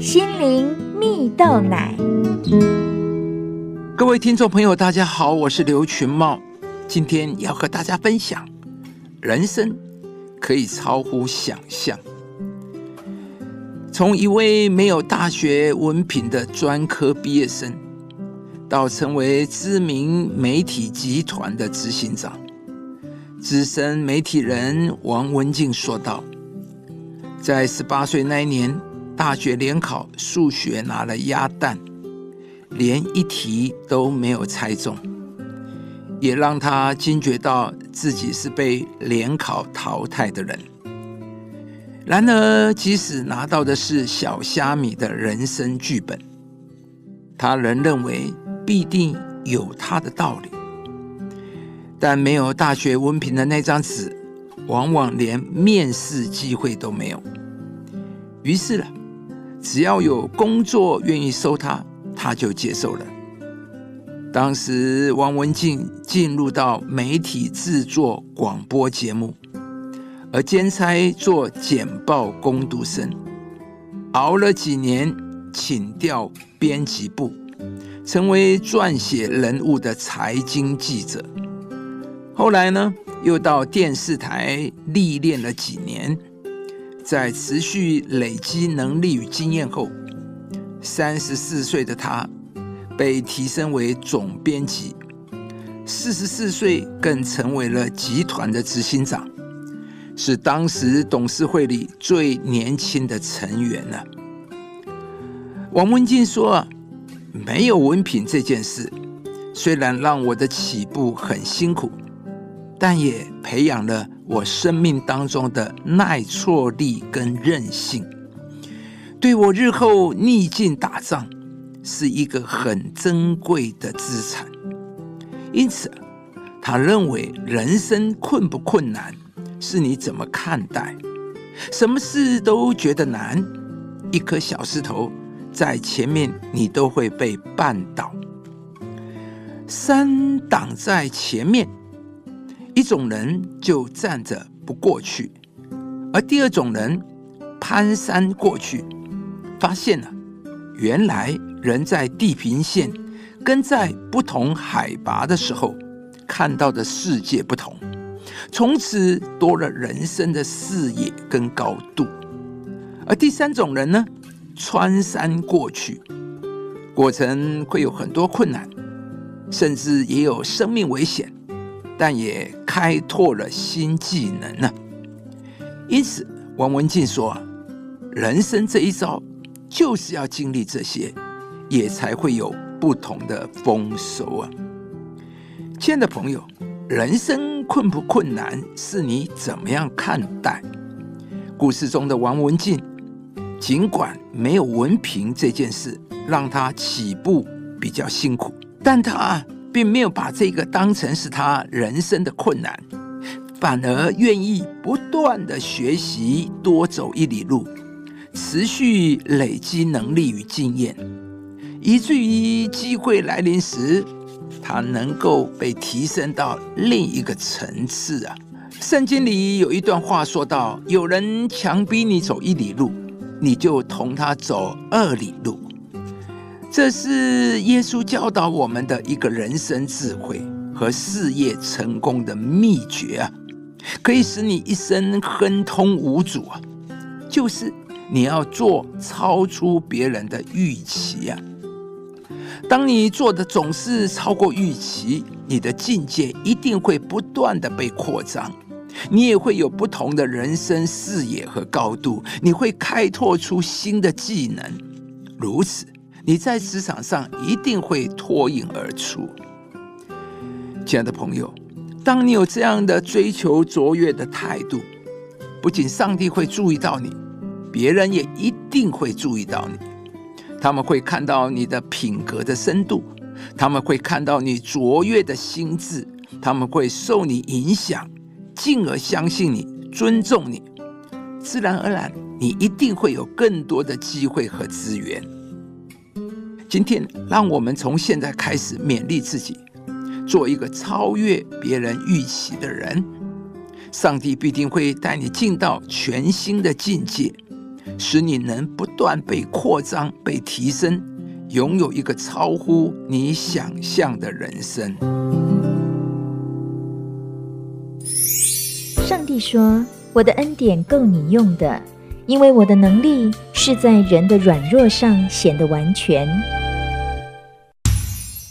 心灵蜜豆奶。各位听众朋友，大家好，我是刘群茂，今天要和大家分享，人生可以超乎想象。从一位没有大学文凭的专科毕业生，到成为知名媒体集团的执行长，资深媒体人王文静说道：“在十八岁那一年，大学联考数学拿了鸭蛋，连一题都没有猜中，也让他惊觉到自己是被联考淘汰的人。”然而，即使拿到的是小虾米的人生剧本，他仍认为必定有他的道理。但没有大学文凭的那张纸，往往连面试机会都没有。于是呢，只要有工作愿意收他，他就接受了。当时，王文静进入到媒体制作广播节目。而兼差做简报攻读生，熬了几年，请调编辑部，成为撰写人物的财经记者。后来呢，又到电视台历练了几年，在持续累积能力与经验后，三十四岁的他被提升为总编辑，四十四岁更成为了集团的执行长。是当时董事会里最年轻的成员呢。王文静说：“没有文凭这件事，虽然让我的起步很辛苦，但也培养了我生命当中的耐挫力跟韧性，对我日后逆境打仗是一个很珍贵的资产。因此，他认为人生困不困难？”是你怎么看待？什么事都觉得难，一颗小石头在前面，你都会被绊倒。山挡在前面，一种人就站着不过去；而第二种人攀山过去，发现了原来人在地平线跟在不同海拔的时候看到的世界不同。从此多了人生的视野跟高度，而第三种人呢，穿山过去，过程会有很多困难，甚至也有生命危险，但也开拓了新技能呢。因此，王文静说：“人生这一招，就是要经历这些，也才会有不同的丰收啊。”亲爱的朋友，人生。困不困难是你怎么样看待？故事中的王文静，尽管没有文凭这件事让他起步比较辛苦，但他并没有把这个当成是他人生的困难，反而愿意不断的学习，多走一里路，持续累积能力与经验，以至于机会来临时。他能够被提升到另一个层次啊！圣经里有一段话说到：“有人强逼你走一里路，你就同他走二里路。”这是耶稣教导我们的一个人生智慧和事业成功的秘诀啊！可以使你一生亨通无阻啊！就是你要做超出别人的预期啊！当你做的总是超过预期，你的境界一定会不断的被扩张，你也会有不同的人生视野和高度，你会开拓出新的技能，如此你在职场上一定会脱颖而出。亲爱的朋友，当你有这样的追求卓越的态度，不仅上帝会注意到你，别人也一定会注意到你。他们会看到你的品格的深度，他们会看到你卓越的心智，他们会受你影响，进而相信你、尊重你。自然而然，你一定会有更多的机会和资源。今天，让我们从现在开始勉励自己，做一个超越别人预期的人。上帝必定会带你进到全新的境界。使你能不断被扩张、被提升，拥有一个超乎你想象的人生。上帝说：“我的恩典够你用的，因为我的能力是在人的软弱上显得完全。”